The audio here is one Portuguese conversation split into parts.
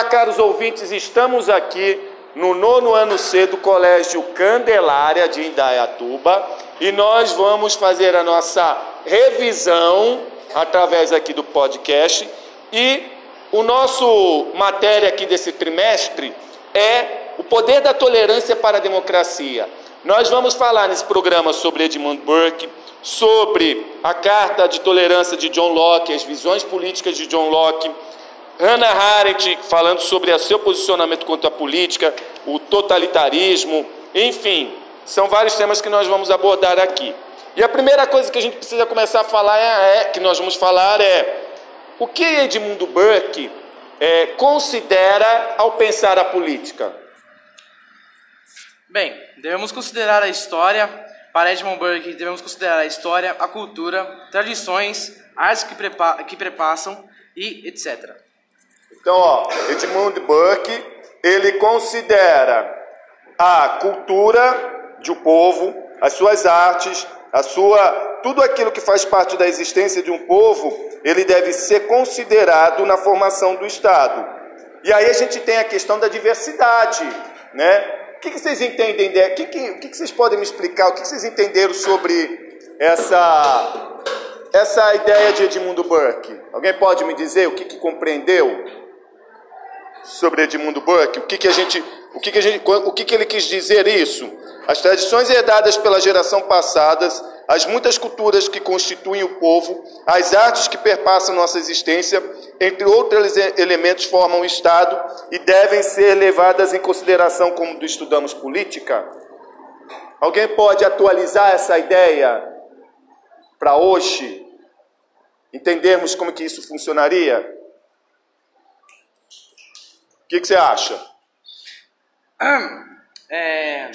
Olá, caros ouvintes, estamos aqui no nono ano C do Colégio Candelária de Indaiatuba e nós vamos fazer a nossa revisão através aqui do podcast e o nosso matéria aqui desse trimestre é o poder da tolerância para a democracia. Nós vamos falar nesse programa sobre Edmund Burke, sobre a Carta de Tolerância de John Locke, as visões políticas de John Locke, Hannah Arendt falando sobre o seu posicionamento contra a política, o totalitarismo, enfim, são vários temas que nós vamos abordar aqui. E a primeira coisa que a gente precisa começar a falar é, é que nós vamos falar é o que Edmundo Burke é, considera ao pensar a política. Bem, devemos considerar a história. Para Edmund Burke, devemos considerar a história, a cultura, tradições, artes que, prepa que prepassam e etc. Então, ó, Edmund Burke, ele considera a cultura de um povo, as suas artes, a sua tudo aquilo que faz parte da existência de um povo, ele deve ser considerado na formação do Estado. E aí a gente tem a questão da diversidade, né? O que, que vocês entendem? O que, que, que, vocês podem me explicar? O que, que vocês entenderam sobre essa essa ideia de Edmundo Burke? Alguém pode me dizer o que, que compreendeu? Sobre Edmundo Burke, o que, que a gente, o que, que a gente, o que, que ele quis dizer isso? As tradições herdadas pela geração passadas, as muitas culturas que constituem o povo, as artes que perpassam nossa existência, entre outros elementos, formam o Estado e devem ser levadas em consideração quando estudamos política. Alguém pode atualizar essa ideia para hoje? Entendermos como que isso funcionaria? Que, que você acha? É,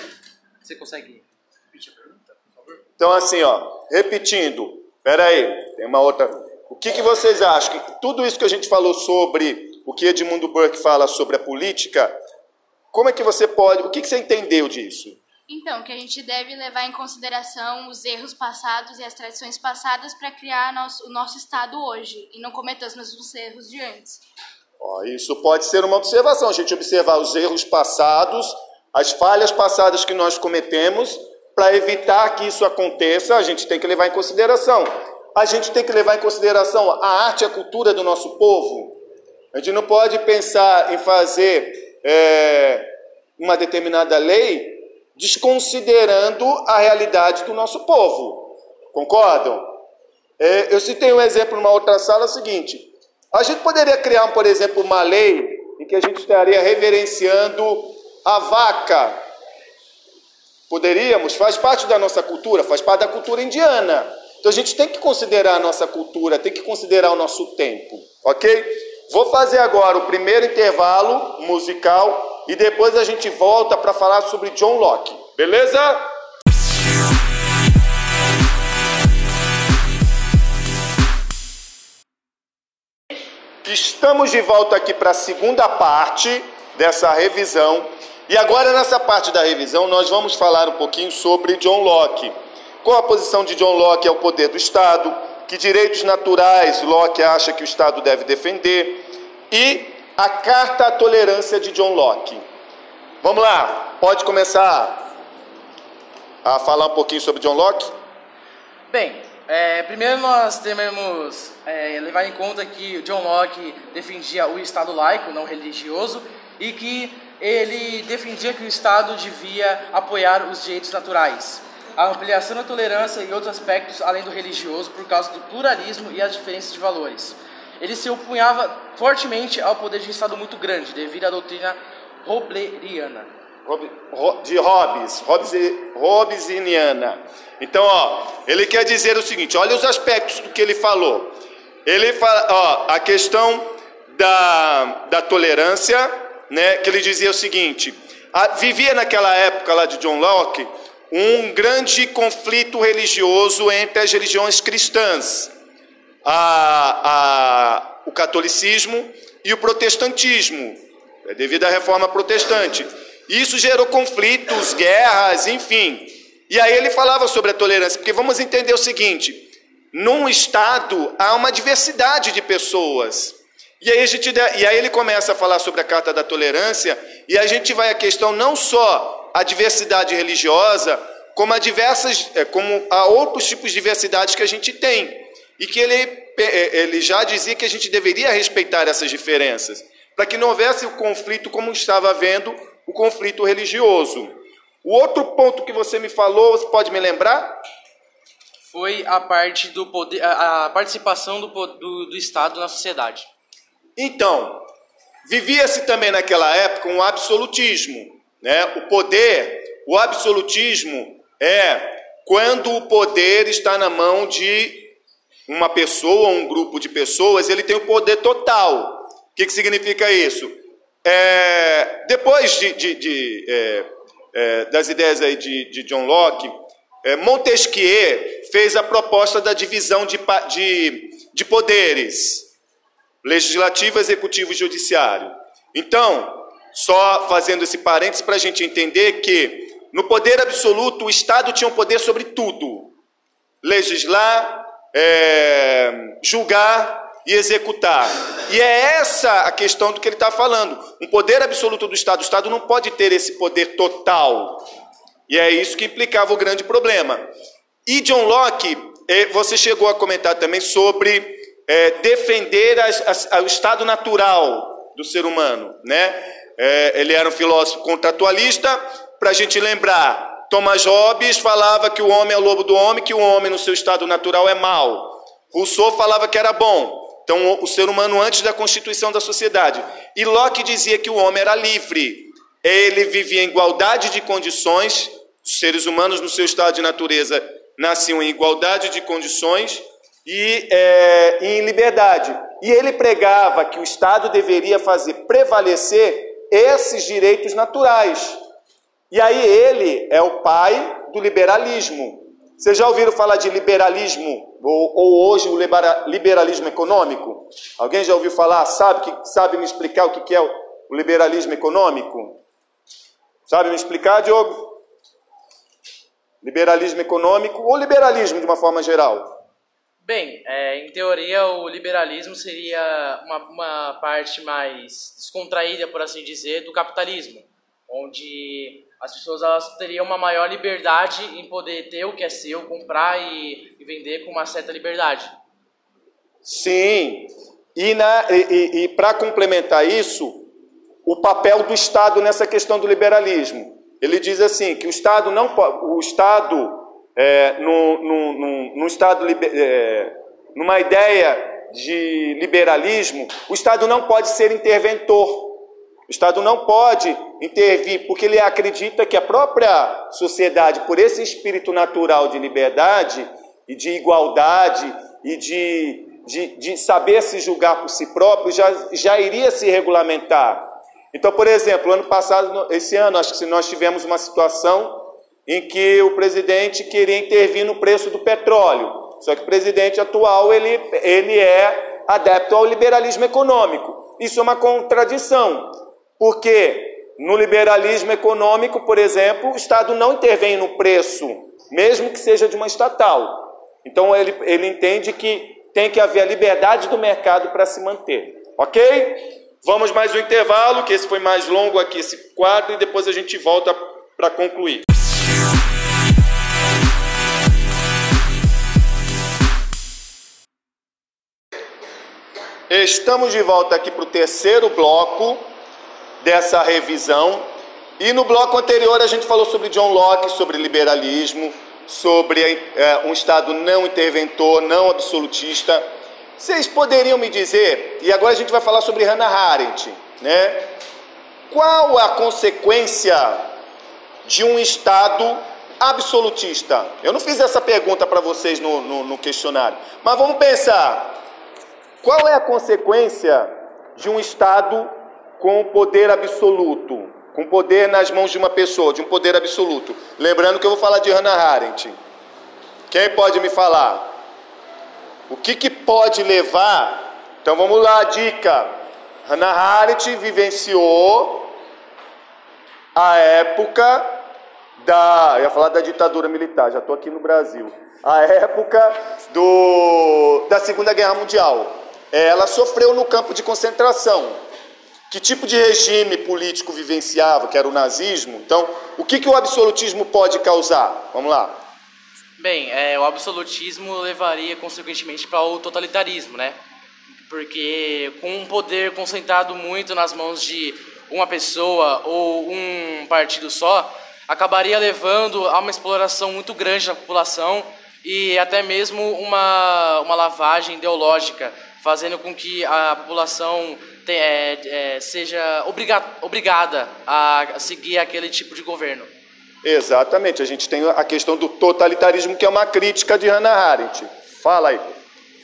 você consegue repetir a pergunta, por favor? Então, assim, ó, repetindo, peraí, tem uma outra. O que, que vocês acham? Que tudo isso que a gente falou sobre o que Edmundo Burke fala sobre a política, como é que você pode. O que, que você entendeu disso? Então, que a gente deve levar em consideração os erros passados e as tradições passadas para criar nosso, o nosso Estado hoje e não cometer os mesmos erros de antes. Isso pode ser uma observação, a gente observar os erros passados, as falhas passadas que nós cometemos, para evitar que isso aconteça, a gente tem que levar em consideração. A gente tem que levar em consideração a arte e a cultura do nosso povo. A gente não pode pensar em fazer é, uma determinada lei desconsiderando a realidade do nosso povo. Concordam? É, eu citei um exemplo numa outra sala é seguinte: a gente poderia criar, por exemplo, uma lei em que a gente estaria reverenciando a vaca. Poderíamos, faz parte da nossa cultura, faz parte da cultura indiana. Então a gente tem que considerar a nossa cultura, tem que considerar o nosso tempo, ok? Vou fazer agora o primeiro intervalo musical e depois a gente volta para falar sobre John Locke, beleza? Estamos de volta aqui para a segunda parte dessa revisão. E agora, nessa parte da revisão, nós vamos falar um pouquinho sobre John Locke. Qual a posição de John Locke ao poder do Estado? Que direitos naturais Locke acha que o Estado deve defender? E a Carta à Tolerância de John Locke. Vamos lá, pode começar a falar um pouquinho sobre John Locke? Bem, é, primeiro nós devemos é, levar em conta que John Locke defendia o Estado laico, não religioso, e que ele defendia que o Estado devia apoiar os direitos naturais, a ampliação da tolerância e outros aspectos além do religioso por causa do pluralismo e as diferenças de valores. Ele se opunhava fortemente ao poder de um Estado muito grande, devido à doutrina robleriana de Hobbes, Hobbes, Hobbesiana. Então, ó, ele quer dizer o seguinte: olha os aspectos do que ele falou. Ele fala, ó, a questão da, da tolerância, né? Que ele dizia o seguinte: a, vivia naquela época lá de John Locke um grande conflito religioso entre as religiões cristãs, a, a, o catolicismo e o protestantismo, é devido à reforma protestante. Isso gerou conflitos, guerras, enfim. E aí ele falava sobre a tolerância, porque vamos entender o seguinte: num estado há uma diversidade de pessoas. E aí, a gente, e aí ele começa a falar sobre a Carta da Tolerância, e a gente vai à questão não só a diversidade religiosa, como a diversas, é, como outros tipos de diversidades que a gente tem. E que ele, é, ele já dizia que a gente deveria respeitar essas diferenças, para que não houvesse o conflito como estava havendo o conflito religioso. O outro ponto que você me falou, você pode me lembrar? Foi a parte do poder, a participação do, do, do Estado na sociedade. Então, vivia-se também naquela época um absolutismo, né? O poder, o absolutismo é quando o poder está na mão de uma pessoa, um grupo de pessoas, ele tem o poder total. O que, que significa isso? É, depois de, de, de é, é, das ideias aí de, de John Locke, é, Montesquieu fez a proposta da divisão de, de, de poderes legislativo, executivo e judiciário. Então, só fazendo esse parênteses para a gente entender que no poder absoluto o Estado tinha um poder sobre tudo: legislar, é, julgar e executar. E é essa a questão do que ele está falando. Um poder absoluto do Estado. O Estado não pode ter esse poder total. E é isso que implicava o grande problema. E John Locke, eh, você chegou a comentar também sobre é, defender as, as, o estado natural do ser humano, né? É, ele era um filósofo contratualista. Para a gente lembrar, Thomas Hobbes falava que o homem é o lobo do homem, que o homem no seu estado natural é mau. Rousseau falava que era bom. Então, o ser humano antes da constituição da sociedade. E Locke dizia que o homem era livre. Ele vivia em igualdade de condições. Os seres humanos, no seu estado de natureza, nasciam em igualdade de condições e é, em liberdade. E ele pregava que o Estado deveria fazer prevalecer esses direitos naturais. E aí ele é o pai do liberalismo. Vocês já ouviram falar de liberalismo, ou, ou hoje o liberalismo econômico? Alguém já ouviu falar? Sabe, que, sabe me explicar o que é o liberalismo econômico? Sabe me explicar, Diogo? Liberalismo econômico ou liberalismo de uma forma geral? Bem, é, em teoria o liberalismo seria uma, uma parte mais descontraída, por assim dizer, do capitalismo, onde as pessoas elas teriam uma maior liberdade em poder ter o que é seu, comprar e, e vender com uma certa liberdade. Sim, e, e, e para complementar isso, o papel do Estado nessa questão do liberalismo. Ele diz assim que o Estado não o Estado é, no, no, no, no Estado, é, numa ideia de liberalismo, o Estado não pode ser interventor. O Estado não pode intervir, porque ele acredita que a própria sociedade, por esse espírito natural de liberdade e de igualdade e de, de, de saber se julgar por si próprio, já, já iria se regulamentar. Então, por exemplo, ano passado, esse ano, acho que nós tivemos uma situação em que o presidente queria intervir no preço do petróleo. Só que o presidente atual ele, ele é adepto ao liberalismo econômico. Isso é uma contradição, porque no liberalismo econômico, por exemplo, o Estado não intervém no preço, mesmo que seja de uma estatal. Então ele, ele entende que tem que haver a liberdade do mercado para se manter. Ok? Vamos mais um intervalo, que esse foi mais longo aqui, esse quadro, e depois a gente volta para concluir. Estamos de volta aqui para o terceiro bloco dessa revisão. E no bloco anterior a gente falou sobre John Locke, sobre liberalismo, sobre é, um Estado não interventor, não absolutista. Vocês poderiam me dizer, e agora a gente vai falar sobre Hannah Arendt, né? Qual a consequência de um Estado absolutista? Eu não fiz essa pergunta para vocês no, no, no questionário, mas vamos pensar. Qual é a consequência de um Estado com poder absoluto, com poder nas mãos de uma pessoa, de um poder absoluto? Lembrando que eu vou falar de Hannah Arendt. Quem pode me falar? O que, que pode levar? Então vamos lá, dica. Hannah Arendt vivenciou a época da. Eu ia falar da ditadura militar, já estou aqui no Brasil. A época do, da Segunda Guerra Mundial. ela sofreu no campo de concentração. Que tipo de regime político vivenciava, que era o nazismo? Então, o que, que o absolutismo pode causar? Vamos lá. Bem, é, o absolutismo levaria consequentemente para o totalitarismo, né? Porque com um poder concentrado muito nas mãos de uma pessoa ou um partido só, acabaria levando a uma exploração muito grande da população e até mesmo uma, uma lavagem ideológica, fazendo com que a população é, é, seja obriga, obrigada a seguir aquele tipo de governo. Exatamente, a gente tem a questão do totalitarismo, que é uma crítica de Hannah Arendt. Fala aí.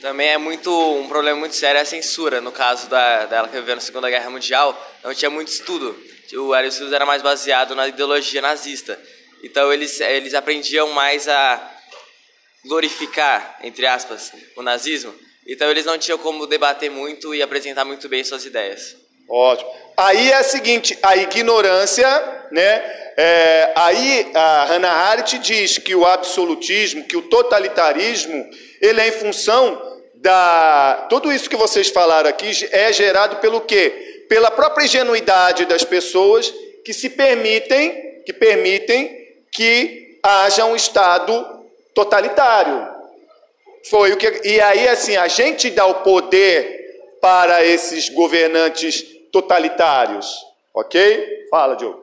Também é muito um problema muito sério é a censura. No caso da, dela que viveu na Segunda Guerra Mundial, não tinha muito estudo. O Aristóteles era mais baseado na ideologia nazista. Então eles, eles aprendiam mais a glorificar, entre aspas, o nazismo. Então eles não tinham como debater muito e apresentar muito bem suas ideias. Ótimo. Aí é o seguinte, a ignorância, né? É, aí a Hannah Arendt diz que o absolutismo, que o totalitarismo, ele é em função da tudo isso que vocês falaram aqui é gerado pelo quê? Pela própria ingenuidade das pessoas que se permitem, que permitem que haja um estado totalitário. Foi o que e aí assim, a gente dá o poder para esses governantes totalitários, OK? Fala, Diogo.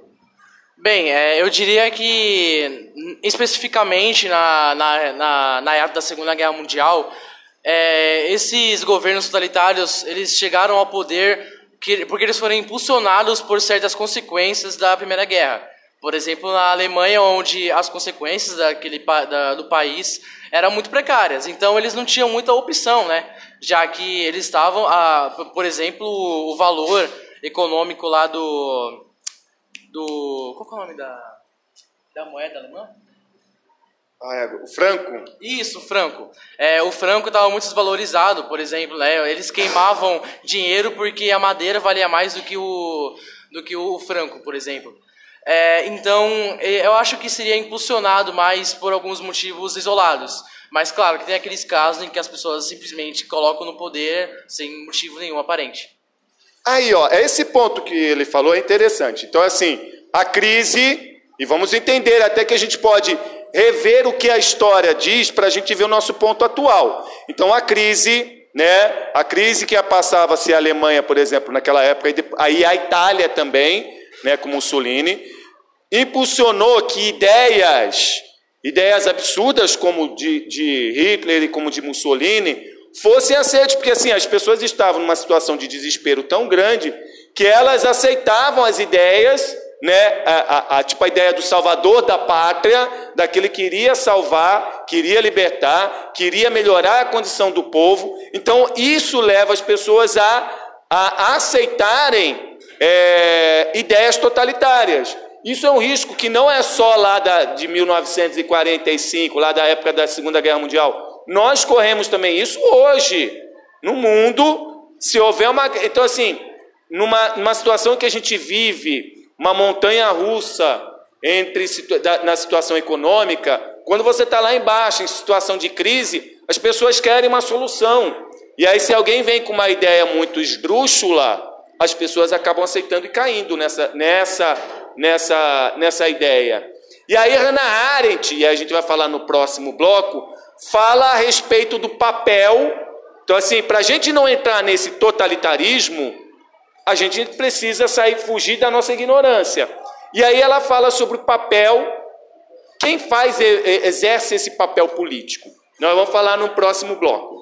Bem, é, eu diria que especificamente na, na, na, na época da Segunda Guerra Mundial, é, esses governos totalitários eles chegaram ao poder que, porque eles foram impulsionados por certas consequências da Primeira Guerra. Por exemplo, na Alemanha, onde as consequências daquele, da, do país eram muito precárias. Então, eles não tinham muita opção, né? Já que eles estavam, a, por exemplo, o valor econômico lá do. do qual é o nome da, da moeda alemã? Ah, é, o franco? Isso, o franco. É, o franco estava muito desvalorizado, por exemplo. Né? Eles queimavam dinheiro porque a madeira valia mais do que o, do que o franco, por exemplo. É, então, eu acho que seria impulsionado mais por alguns motivos isolados. Mas, claro, que tem aqueles casos em que as pessoas simplesmente colocam no poder sem motivo nenhum aparente. Aí, ó, esse ponto que ele falou é interessante. Então, assim, a crise, e vamos entender até que a gente pode rever o que a história diz para a gente ver o nosso ponto atual. Então, a crise, né, a crise que passava-se a Alemanha, por exemplo, naquela época, aí a Itália também, né, com Mussolini, impulsionou que ideias, ideias absurdas como de, de Hitler e como de Mussolini, fossem aceitas, porque assim, as pessoas estavam numa situação de desespero tão grande que elas aceitavam as ideias, né, a, a, a, tipo a ideia do salvador da pátria, daquele que iria salvar, queria libertar, queria melhorar a condição do povo. Então, isso leva as pessoas a, a aceitarem é, ideias totalitárias. Isso é um risco que não é só lá da, de 1945, lá da época da Segunda Guerra Mundial. Nós corremos também isso hoje, no mundo, se houver uma. Então, assim, numa, numa situação que a gente vive, uma montanha russa entre na situação econômica, quando você está lá embaixo, em situação de crise, as pessoas querem uma solução. E aí, se alguém vem com uma ideia muito esdrúxula, as pessoas acabam aceitando e caindo nessa, nessa, nessa, nessa ideia. E aí Hannah Arendt, e a gente vai falar no próximo bloco, fala a respeito do papel. Então, assim, para a gente não entrar nesse totalitarismo, a gente precisa sair, fugir da nossa ignorância. E aí ela fala sobre o papel, quem faz, exerce esse papel político. Nós vamos falar no próximo bloco.